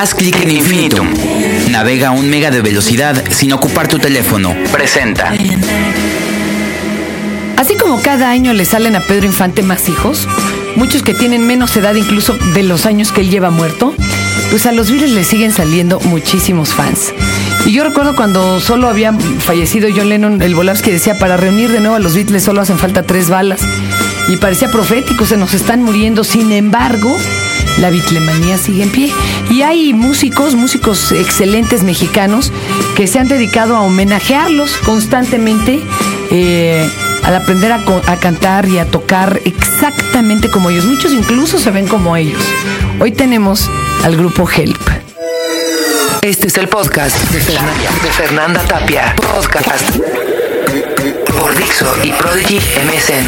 Haz clic en Infinitum. Navega a un mega de velocidad sin ocupar tu teléfono. Presenta. Así como cada año le salen a Pedro Infante más hijos, muchos que tienen menos edad incluso de los años que él lleva muerto, pues a los Beatles le siguen saliendo muchísimos fans. Y yo recuerdo cuando solo había fallecido John Lennon, el que decía, para reunir de nuevo a los Beatles solo hacen falta tres balas. Y parecía profético, se nos están muriendo. Sin embargo, la bitlemanía sigue en pie. Y hay músicos, músicos excelentes mexicanos que se han dedicado a homenajearlos constantemente. Eh, al aprender a, a, cantar y a tocar exactamente como ellos. Muchos incluso se ven como ellos. Hoy tenemos al grupo Help. Este es el podcast de Fernanda, de Fernanda Tapia. Podcast por Dixo y Prodigy MSN.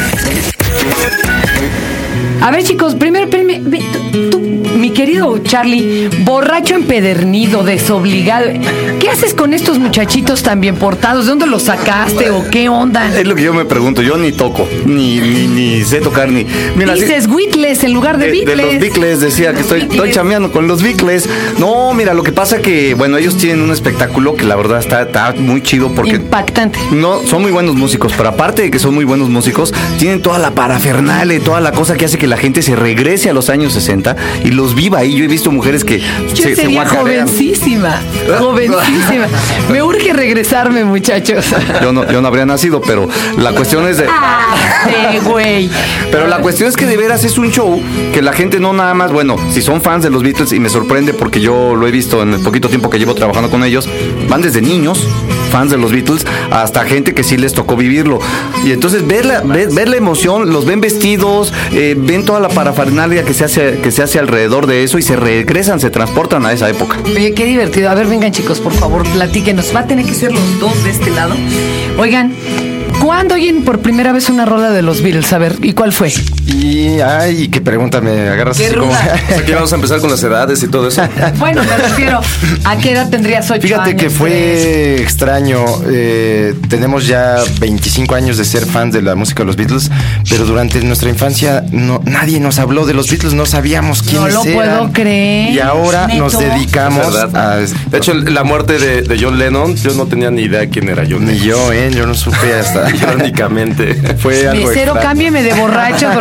A ver, chicos, primero, tú, mi querido Charlie, borracho empedernido, desobligado. ¿Qué haces con estos muchachitos tan bien portados? ¿De dónde los sacaste o qué onda? Es lo que yo me pregunto. Yo ni toco, ni, ni, sé tocar, ni. Mira, Dices Whitles en lugar de, de Beatles. De los Beatles, decía que estoy, estoy chameando con los Beatles. No, mira, lo que pasa que, bueno, ellos tienen un espectáculo que la verdad está, está muy chido porque. Impactante. No, son muy buenos músicos, pero aparte de que son muy buenos músicos, tienen toda la parafernalia, toda la cosa que hace que la gente se regrese a los años 60 y los viva ahí. Yo he visto mujeres que Yo se, sería se jovencísima, jovencísima. Me urge regresarme, muchachos. Yo no, yo no habría nacido, pero la cuestión es de. Ah, sí, güey. Pero la cuestión es que de veras es un show que la gente no nada más, bueno, si son fans de los Beatles y me sorprende porque yo lo he visto en el poquito tiempo que llevo trabajando con ellos, van desde niños, fans de los Beatles, hasta gente que sí les tocó vivirlo. Y entonces ver la, ver, ver la emoción, los ven vestidos, eh, ven toda la parafernalia que se hace, que se hace alrededor de eso y se regresan, se transportan a esa época. Oye, qué divertido. A ver, vengan chicos, por favor, platíquenos. Va a tener que ser los dos de este lado. Oigan, ¿cuándo oyen por primera vez una rola de los Beatles? A ver, ¿y cuál fue? Y, ay, qué pregunta me agarras Qué así como... ruda. Aquí vamos a empezar con las edades y todo eso. Bueno, me refiero, ¿a qué edad tendrías ocho Fíjate años? que fue extraño. eh, tenemos ya 25 años de ser fans de la música de los Beatles, pero durante nuestra infancia no, nadie nos habló de los Beatles, no sabíamos No quiénes lo eran. puedo creer. Y ahora ¿Neto? nos dedicamos Es verdad. a... De hecho, la muerte de, de John Lennon, yo no tenía ni idea quién era John Ni Lennon. yo, ¿eh? Yo no supe hasta... Irónicamente. Fue algo Mesero, extraño. cámbiame de borracho.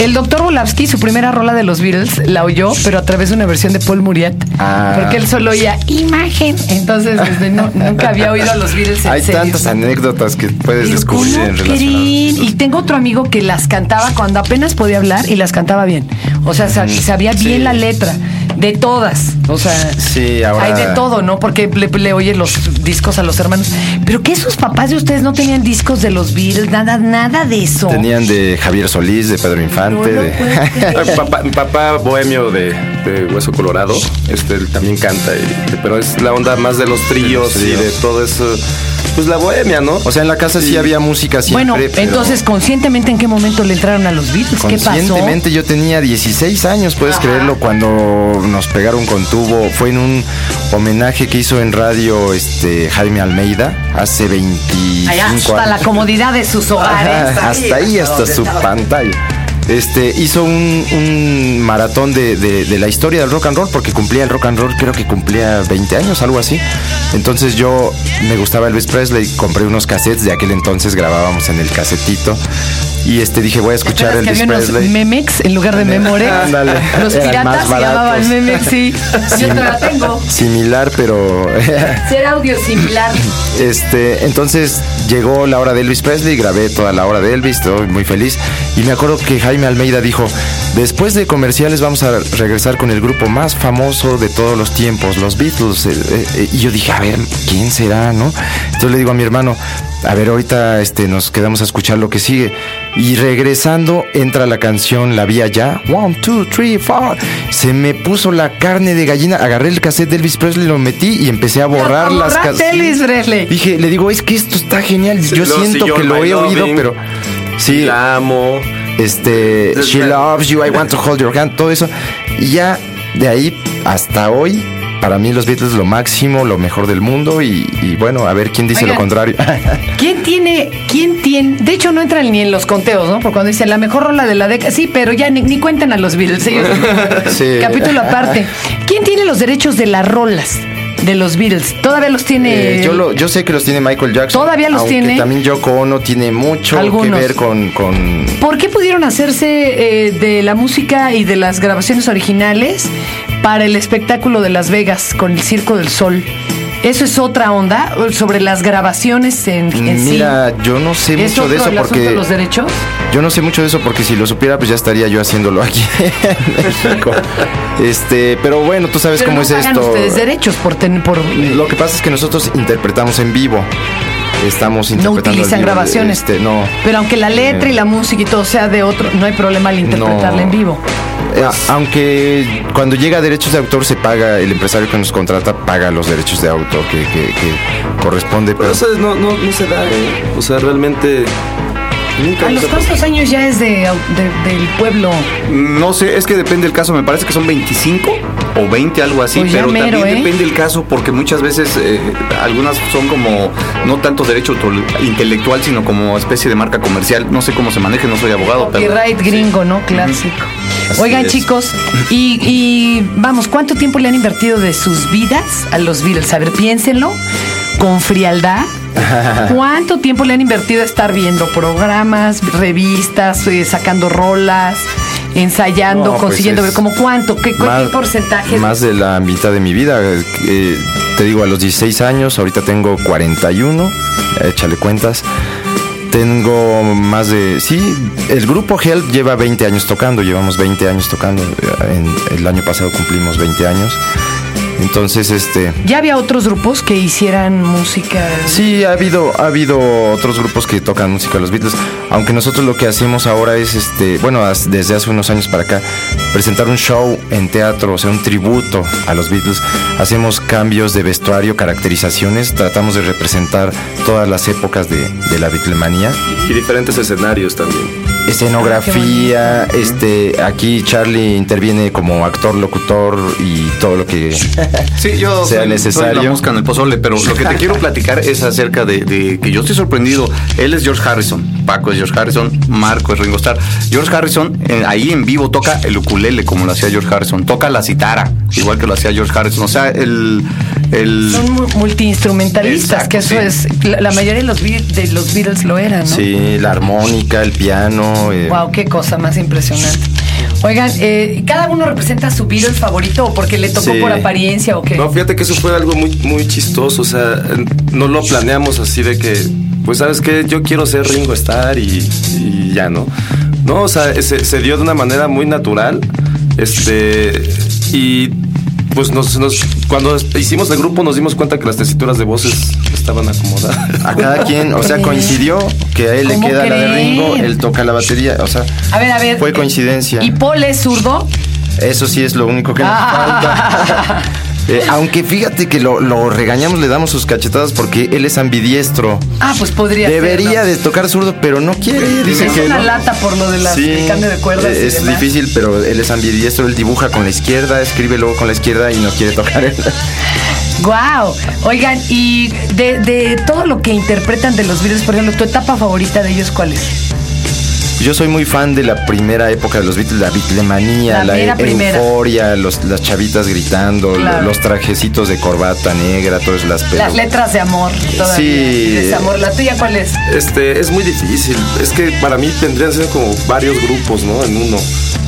El doctor Volavsky, su primera rola de los Beatles, la oyó, pero a través de una versión de Paul Muriat. Ah. Porque él solo oía imagen. Entonces, desde no- nunca había oído a los Beatles en Hay serio. tantas anécdotas que puedes Pero descubrir ¿cómo en relación. Y tengo otro amigo que las cantaba cuando apenas podía hablar y las cantaba bien. O sea, sa- sabía bien la letra. De todas. O sea, Sí, ahora- hay de todo, ¿no? Porque le, le oye los discos a los hermanos. Pero que sus papás de ustedes no tenían discos de los Beatles, nada, nada de eso. Tenían de Javier Solís, de Pedro Infante, No de... Mi papá, mi papá bohemio de, de Hueso Colorado, este él también canta, y- pero es la onda más de los tríos y de todo eso. Pues la bohemia, ¿no? O sea, en la casa sí, había música siempre. Bueno, pero entonces, conscientemente, ¿en qué momento le entraron a los Beatles? ¿Qué pasó? Conscientemente yo tenía 16 años, puedes creerlo, cuando nos pegaron con tubo. Fue en un homenaje que hizo en radio este Jaime Almeida hace 25 Allá, hasta años. la comodidad de sus hogares. Ajá, hasta ahí, hasta su pantalla. Este, hizo un, un maratón de, de- de la historia del rock and roll, porque cumplía el rock and roll, creo que cumplía 20 años, algo así. Entonces yo me gustaba Elvis Presley, compré unos cassettes, de aquel entonces grabábamos en el casetito. Y este dije, voy a escuchar ¿Te acuerdas que Elvis había unos Presley. Memex en lugar de Memorex? Ándale. Los Eran piratas se llamaban. Memex, sí. Yo te la tengo. Similar, pero Ser audio similar. Este, entonces llegó la hora de Elvis Presley, grabé toda la hora de Elvis, estoy muy feliz. Y me acuerdo que Jaime Almeida dijo, después de comerciales vamos a regresar con el grupo más famoso de todos los tiempos, los Beatles. Eh, eh, y yo dije, a ver, ¿quién será, no? Entonces le digo a mi hermano, a ver, ahorita este, nos quedamos a escuchar lo que sigue. Y regresando, entra la canción La Vía Ya. One, two, three, four. Se me puso la carne de gallina. Agarré el cassette de Elvis Presley, lo metí y empecé a borrar las canciones. Elvis Presley. Dije, le digo, es que esto está genial. Yo siento que lo he oído, pero sí, La amo. este, She Loves You, I Want to Hold Your Hand, todo eso. Y ya de ahí hasta hoy para mí los Beatles lo máximo, lo mejor del mundo y, y bueno, a ver quién dice Oigan. lo contrario. ¿Quién tiene, quién tiene? De hecho, no entran ni en los conteos, ¿no? Porque cuando dicen la mejor rola de la década, sí, pero ya ni, ni cuentan a los Beatles. ellos- Sí. Capítulo aparte. ¿Quién tiene los derechos de las rolas de los Beatles? Todavía los tiene. Eh, yo, lo- yo sé que los tiene Michael Jackson. ¿Todavía los aunque tiene? También Yoko Ono tiene mucho Algunos. que ver con, con ¿Por qué pudieron hacerse eh, de la música y de las grabaciones originales para el espectáculo de Las Vegas con el Circo del Sol? Eso es otra onda sobre las grabaciones en, en sí. Mira, yo no sé ¿Es mucho otro de eso el asunto de porque los derechos? yo no sé mucho de eso porque si lo supiera pues ya estaría yo haciéndolo aquí en México. Este, pero bueno, tú sabes Pero cómo no es pagan esto. ustedes derechos por ten- por Lo que pasa es que nosotros interpretamos en vivo. Estamos no interpretando en utilizan vivo, grabaciones. Este, no. Pero aunque la letra y la música y todo sea de otro, no hay problema al interpretarla No. en vivo. Eh, aunque cuando llega a derechos de autor se paga, el empresario que nos contrata paga los derechos de autor que, que- que corresponde. Pero Pero no, no, no se da, ¿eh? O sea, realmente. Nunca ¿A los cuántos años ya es de, de- del pueblo? No sé, es que depende del caso. Me parece que son 25 o 20, algo así. Pues pero mero, también ¿eh? depende del caso porque muchas veces eh, algunas son como no tanto derecho intelectual, sino como especie de marca comercial. No sé cómo se maneje, no soy abogado. pero- Copyright gringo, ¿no? Clásico. Oigan, es. chicos, y, y vamos, ¿cuánto tiempo le han invertido de sus vidas a los Beatles? A ver, piénsenlo con frialdad. ¿Cuánto tiempo le han invertido a estar viendo programas, revistas, eh, sacando rolas, ensayando, No, pues consiguiendo es ver como cuánto, qué, porcentaje? Más de la mitad de mi vida. eh, te digo, a los 16 años, ahorita tengo 41, échale cuentas. Tengo más de... Sí, el grupo Help lleva 20 años tocando, llevamos 20 años tocando. En, el año pasado cumplimos 20 años. Entonces, este... ¿Ya había otros grupos que hicieran música? Sí, ha habido, ha habido otros grupos que tocan música de los Beatles, aunque nosotros lo que hacemos ahora es, este, bueno, desde hace unos años para acá, presentar un show en teatro, o sea, un tributo a los Beatles. Hacemos cambios de vestuario, caracterizaciones, tratamos de representar todas las épocas de, de la Beatlemanía. Y diferentes escenarios también. Escenografía, este, aquí Charlie interviene como actor, locutor y todo lo que Sí, yo sea soy, necesario. soy la mosca en el pozole, pero lo que te quiero platicar es acerca de, de que yo estoy sorprendido. Él es George Harrison, Paco es George Harrison, Marco es Ringo Starr. George Harrison eh, ahí en vivo toca el ukulele como lo hacía George Harrison, toca la citara igual que lo hacía George Harrison. O sea, el, el Son mu- multiinstrumentalistas, que eso sí. es, la, la mayoría de los, de los Beatles lo eran, ¿no? Sí, la armónica, el piano. eh, Wow, qué cosa más impresionante. Oigan, eh, ¿cada uno representa su Beatles favorito o porque le tocó Sí. por apariencia o qué? No, fíjate que eso fue algo muy, muy chistoso. O sea, no lo planeamos así de que, pues, ¿sabes qué? Yo quiero ser Ringo Starr y, y ya, ¿no? No, o sea, se, se dio de una manera muy natural. Este. Y. Pues nos, nos- cuando hicimos el grupo nos dimos cuenta que las tesituras de voces estaban acomodadas. A cada quien, o sea, coincidió que a él le ¿Cómo queda la de? Ringo, él toca la batería, o sea, A ver, a ver. fue coincidencia. ¿Y Paul es zurdo? Eso sí es lo único que nos falta. Eh, aunque fíjate que lo, lo regañamos, le damos sus cachetadas porque él es ambidiestro. Ah, pues podría Debería ser, de tocar zurdo, pero no quiere. Dice Es que una no. lata por lo de las Sí, el cambio de cuerdas. y es demás. difícil, pero él es ambidiestro, él dibuja con la izquierda, escribe luego con la izquierda y no quiere tocar él. Wow. Oigan, y de, de todo lo que interpretan de los Beatles, por ejemplo, ¿tu etapa favorita de ellos cuál es? Yo soy muy fan de la primera época de los Beatles, la Beatlemanía, La la, e- euforia, los, las chavitas gritando, lo- Claro. los trajecitos de corbata negra, todas las pero- Las letras de amor todavía. Sí. Desamor. ¿La tuya cuál es? Este, es muy difícil. Es que para mí tendrían que ser como varios grupos, ¿no? En uno.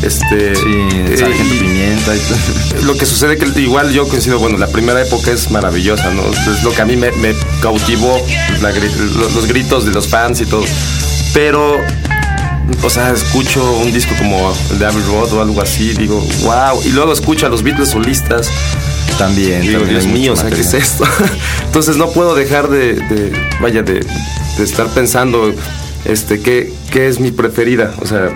Este. Sí, eh, Sargento y- Pimienta. y- Lo que sucede que igual yo coincido, bueno, la primera época es maravillosa, ¿no? Es lo que a mí me, me cautivó, la gri- lo- los, gritos de los fans y todo. Pero, o sea, escucho un disco como el de Abbey Road o algo así, digo, wow. Y luego escucho a los Beatles solistas También, digo, también Dios mío, o sea, ¿qué es esto? Entonces no puedo dejar de, de- vaya, de, de estar pensando, este, qué, qué es mi preferida, o sea,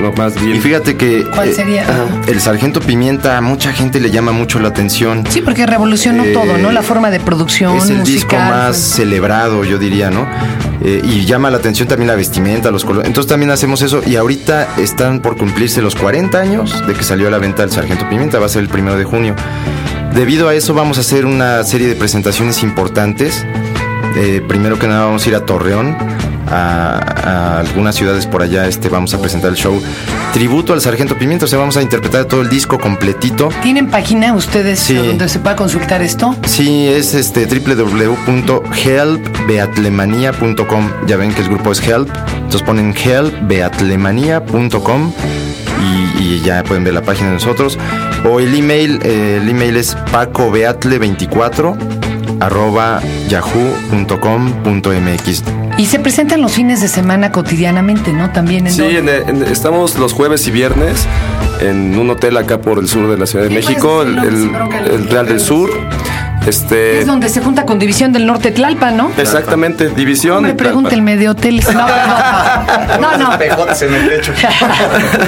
lo más bien. Y fíjate que ¿Cuál eh, sería? ajá, el Sargento Pimienta a mucha gente le llama mucho la atención. Sí, porque revolucionó Eh, todo, ¿no? La forma de producción Es el disco musical. más celebrado, yo diría, ¿no? Eh, y llama la atención también la vestimenta, los colores. Entonces también hacemos eso. Y ahorita están por cumplirse los 40 años de que salió a la venta el Sargento Pimienta. Va a ser el primero de junio. debido a eso vamos a hacer una serie de presentaciones importantes. Eh, primero que nada vamos a ir a Torreón, a, a algunas ciudades por allá. Este, vamos a presentar el show tributo al Sargento Pimienta. O sea, vamos a interpretar todo el disco completito. ¿Tienen página ustedes Sí. donde se pueda consultar esto? Sí, es este www.helpbeatlemania.com. Ya ven que el grupo es Help. Entonces ponen helpbeatlemania.com y, y ya pueden ver la página de nosotros. O el email, eh, el email es pacobeatle24 arroba yahoo.com.mx. Y se presentan los fines de semana cotidianamente, ¿no? También en Sí, en- en- estamos los jueves y viernes en un hotel acá por el sur de la Ciudad de México, el, el- el Real del Sur. Este, Es donde se junta con División del Norte Tlalpan, ¿no? exactamente, división. Me pregúntenme de hoteles. No, perdón. no, no.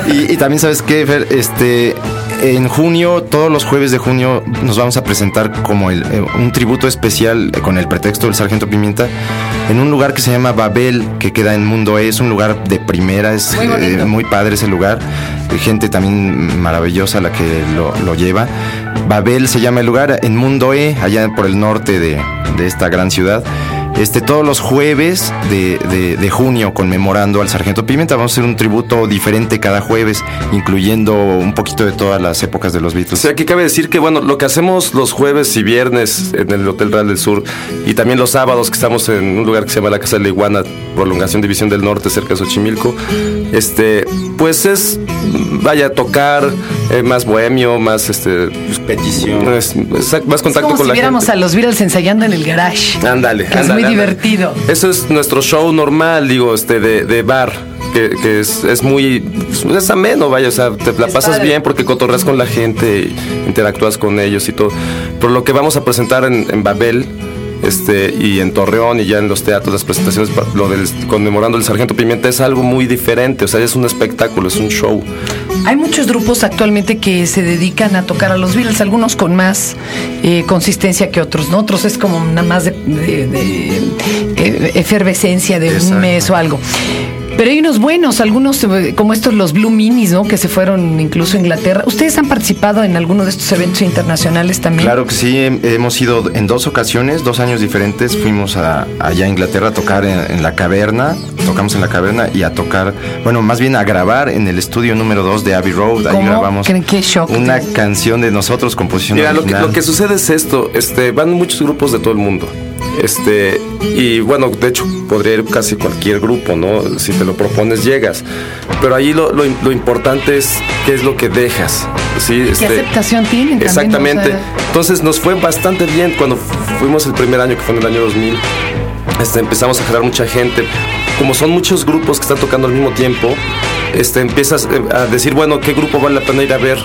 Y, y también sabes qué, Fer, este, en junio, todos los jueves de junio, nos vamos a presentar como el, eh, un tributo especial eh, con el pretexto del Sargento Pimienta en un lugar que se llama Babel, que queda en Mundo E. Es un lugar de primera, es Muy eh, muy padre ese lugar. Gente también maravillosa la que lo, lo lleva. Babel se llama el lugar, en Mundo E, allá por el norte de, de esta gran ciudad. Este, todos los jueves de, de- junio, conmemorando al Sargento Pimienta, vamos a hacer un tributo diferente cada jueves, incluyendo un poquito de todas las épocas de los Beatles. Sí, aquí cabe decir que bueno, lo que hacemos los jueves y viernes en el Hotel Real del Sur y también los sábados que estamos en un lugar que se llama la Casa de la Iguana, prolongación División del Norte, cerca de Xochimilco, este, pues es, vaya, tocar eh, más bohemio, más este, petición. es- es- más Es contacto como con si la viéramos gente. a los Beatles ensayando en el garage. Ándale, es muy ándale. divertido. Eso es nuestro show normal, digo, este, de, de bar. Que, que es, es muy es ameno, vaya, o sea, te la Es pasas padre. bien porque cotorreas con la gente, y interactúas con ellos y todo. Pero lo que vamos a presentar en, en Babel este, y en Torreón y ya en los teatros, las presentaciones, lo del conmemorando el Sargento Pimienta es algo muy diferente, o sea, es un espectáculo, es un show. Hay muchos grupos actualmente que se dedican a tocar a los Beatles, algunos con más eh, consistencia que otros, ¿no? Otros es como nada más de, de- de, eh, efervescencia de Exacto. un mes o algo. Pero hay unos buenos, algunos eh, como estos, los Blue Minis, ¿no? Que se fueron incluso a Inglaterra. ¿Ustedes han participado en alguno de estos eventos internacionales también? Claro que sí, hem- hemos ido en dos ocasiones, dos años diferentes. Fuimos a, allá a Inglaterra a tocar en, en la caverna, tocamos en la caverna y a tocar, bueno, más bien a grabar en el estudio número 2 de Abbey Road. Ahí ¿Cómo? grabamos ¿Qué- qué shock? una canción de nosotros, composición Mira, lo que, original. lo que sucede es esto, este, van muchos grupos de todo el mundo. Este, y bueno, de hecho, podría ir casi cualquier grupo, ¿no? Si te lo propones, llegas. Pero ahí lo, lo, lo importante es qué es lo que dejas. ¿sí? ¿Qué Este, aceptación tienen también? Exactamente. O sea, Entonces nos fue bastante bien cuando fu- fuimos el primer año, que fue en el año 2000. Este, empezamos a jalar mucha gente. Como son muchos grupos que están tocando al mismo tiempo, este, empiezas eh, a decir, bueno, ¿qué grupo vale la pena ir a ver?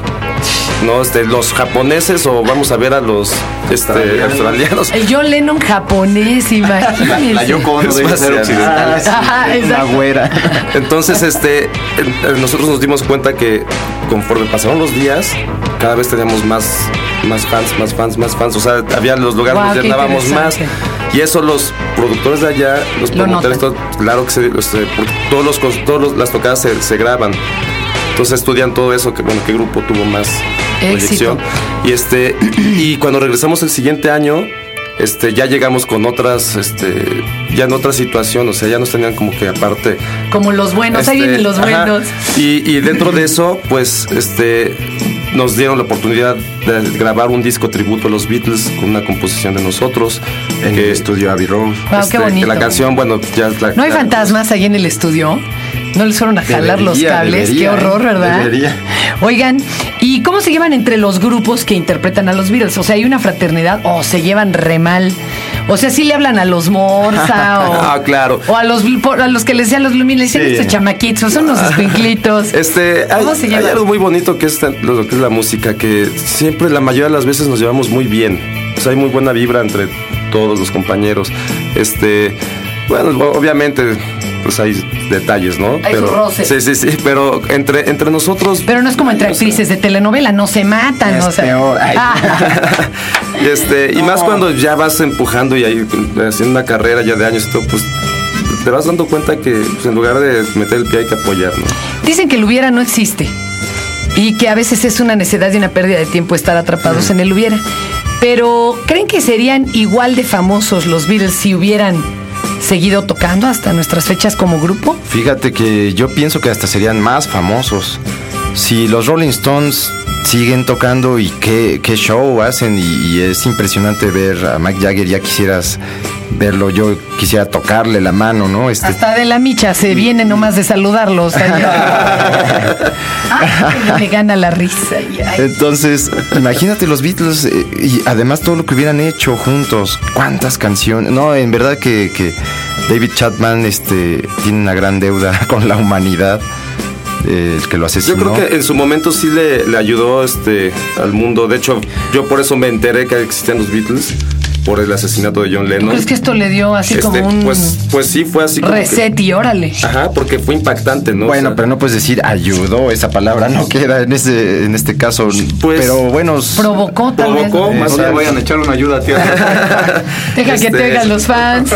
¿No? Este, ¿Los japoneses o vamos a ver a los este, australianos? el John Lennon japonés, imagínense. La Yoko Ono Es debe ser occidental. Una exacto. güera. Entonces, este, nosotros nos dimos cuenta que conforme pasaron los días, cada vez teníamos más, más fans, más fans, más fans. O sea, había los lugares donde llenábamos más. Y eso los productores de allá, los Lo promotores, notan. todo- claro que se, este, todos los, todos los- las tocadas se, se graban. Entonces estudian todo eso, que bueno, qué grupo tuvo más Éxito. proyección. Y este, y cuando regresamos el siguiente año, este, ya llegamos con otras, este, ya en otra situación, o sea, ya nos tenían como que aparte Como los buenos, ahí este, vienen los ajá. buenos. Y, y dentro de eso, pues, este, nos dieron la oportunidad de grabar un disco tributo a los Beatles con una composición de nosotros. en que- el estudio Abbey Road. Wow, este, qué bonito. que la canción, bueno, ya la- ¿No hay la- fantasmas ahí en el estudio? ¿No les fueron a jalar los cables? debería, qué horror, ¿eh? ¿verdad? Debería. Oigan, ¿y cómo se llevan entre los grupos que interpretan a los Beatles? O sea, ¿hay una fraternidad o se llevan re mal? O sea, ¿sí le hablan a los Morsa o, Ah, claro. o a los, a los que les decían los Lumin, le dicen Sí. estos chamaquitos, son unos escuinclitos? Este, hay, ¿Cómo se hay llevan? algo muy bonito que es lo que es la música, que siempre, la mayoría de las veces nos llevamos muy bien. O sea, hay muy buena vibra entre todos los compañeros. Este, bueno, obviamente, pues hay detalles, ¿no? Hay sus roces. Sí, sí, sí, pero entre, entre nosotros... Pero no es como entre actrices de telenovela, no se matan. Es o sea. peor. Ay. Ah, Este, y más cuando ya vas empujando y ahí haciendo una carrera ya de años y todo, pues te vas dando cuenta que pues, en lugar de meter el pie hay que apoyar, ¿no? dicen que el hubiera no existe. y que a veces es una necedad y una pérdida de tiempo estar atrapados en el hubiera. Pero, ¿creen que serían igual de famosos los Beatles si hubieran seguido tocando hasta nuestras fechas como grupo? Fíjate que yo pienso que hasta serían más famosos. Si los Rolling Stones siguen tocando y qué, show hacen y, y es impresionante ver a Mike Jagger, ya quisieras verlo, yo quisiera tocarle la mano, ¿no? Este, Hasta de la micha se viene nomás de saludarlos. Ay, me gana la risa. ay. Entonces, imagínate los Beatles eh, y además todo lo que hubieran hecho juntos, cuántas canciones. No, en verdad que, que David Chapman este, tiene una gran deuda con la humanidad, eh, el que lo Yo asesinó. creo que en su momento sí le, le ayudó este, al mundo. De hecho, yo por eso me enteré que existían los Beatles, por el asesinato de John ¿Tú Lennon. crees que esto le dio así Este, como un pues, pues sí, fue así como que- reset y órale? Ajá, porque fue impactante, ¿no? O Bueno, sea, pero no puedes decir ayudó, esa palabra no queda en este, en este caso. Pues, pero bueno, Provocó tal Provocó, vez. más No le vayan a echar una ayuda, tío. Deja que este- te oigan los fans.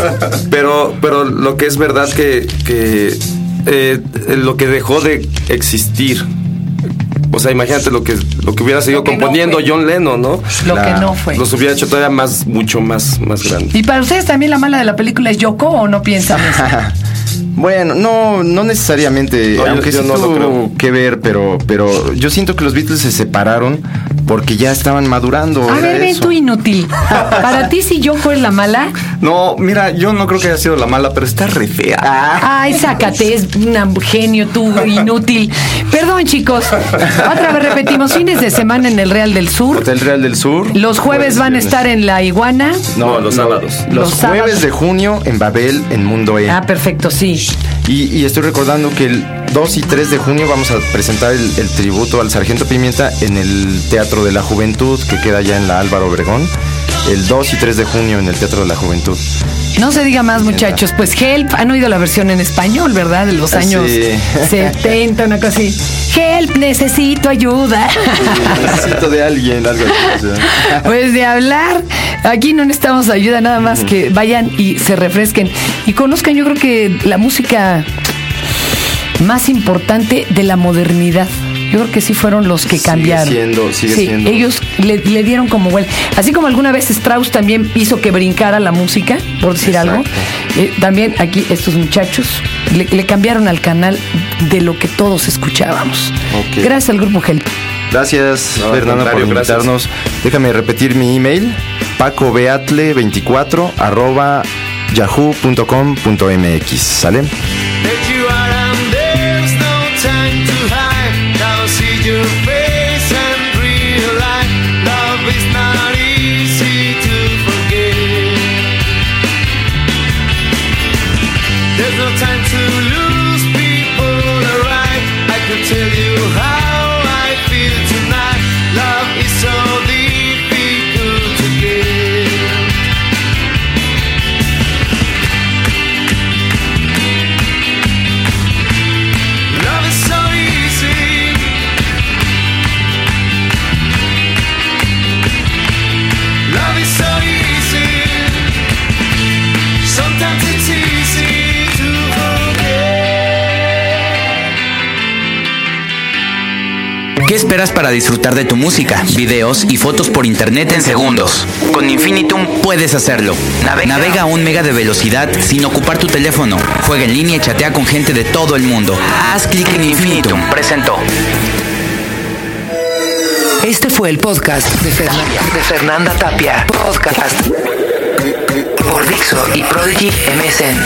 Pero, pero lo que es verdad que, que eh, lo que dejó de existir. O sea, imagínate lo que, lo que hubiera seguido Lo que no componiendo. John Lennon, ¿no? Lo La- que no fue. Los hubiera hecho todavía más, mucho más, más grande. ¿Y para ustedes también la mala de la película es Yoko o no piensan eso? Bueno, no, no necesariamente, No, yo- aunque yo sí no lo tuvo creo. que ver, pero, pero yo siento que los Beatles se separaron porque ya estaban madurando. A ver, ven tú inútil. Para ti si Yoko es la mala, No, mira, yo no creo que haya sido la mala, pero está re fea. ay, sácate, es un genio tú, inútil. Perdón, chicos. Otra vez repetimos, fines de semana en el Real del Sur. Hotel Real del Sur. Los jueves van a estar en La Iguana. No, los sábados. Los, Los jueves sábados. de junio en Babel, en Mundo E. Ah, perfecto, sí. Y, y estoy recordando que el 2 y 3 de junio vamos a presentar el, el tributo al Sargento Pimienta en el Teatro de la Juventud, que queda ya en la Álvaro Obregón. El 2 y 3 de junio en el Teatro de la Juventud. No se diga más, muchachos. Pues Help, han oído la versión en español, ¿verdad? De los Ah, años sí. 70, una cosa así. Help, necesito ayuda. Necesito de alguien, algo así. Pues de hablar, aquí no necesitamos ayuda, nada más que vayan y se refresquen y conozcan, yo creo que la música más importante de la modernidad. Yo creo que sí fueron los que Sigue cambiaron. siendo, sigue sí, siendo. ellos le, le dieron como vuelta. Así como alguna vez Strauss también hizo que brincara la música, por decir algo. eh, también aquí estos muchachos le, le cambiaron al canal de lo que todos escuchábamos. Gracias al grupo Help. Gracias, No, Fernanda, por gracias. invitarnos. Déjame repetir mi email: pacobeatle24 arroba yahoo.com.mx. ¿Sale? ¿Qué esperas para disfrutar de tu música, videos y fotos por internet en segundos? Con Infinitum puedes hacerlo. Navega, a un mega de velocidad sin ocupar tu teléfono. Juega en línea y chatea con gente de todo el mundo. Haz clic en Infinitum. Presentó. Este fue el podcast de Fernanda, de Fernanda Tapia. Podcast por Dixo y Prodigy MSN.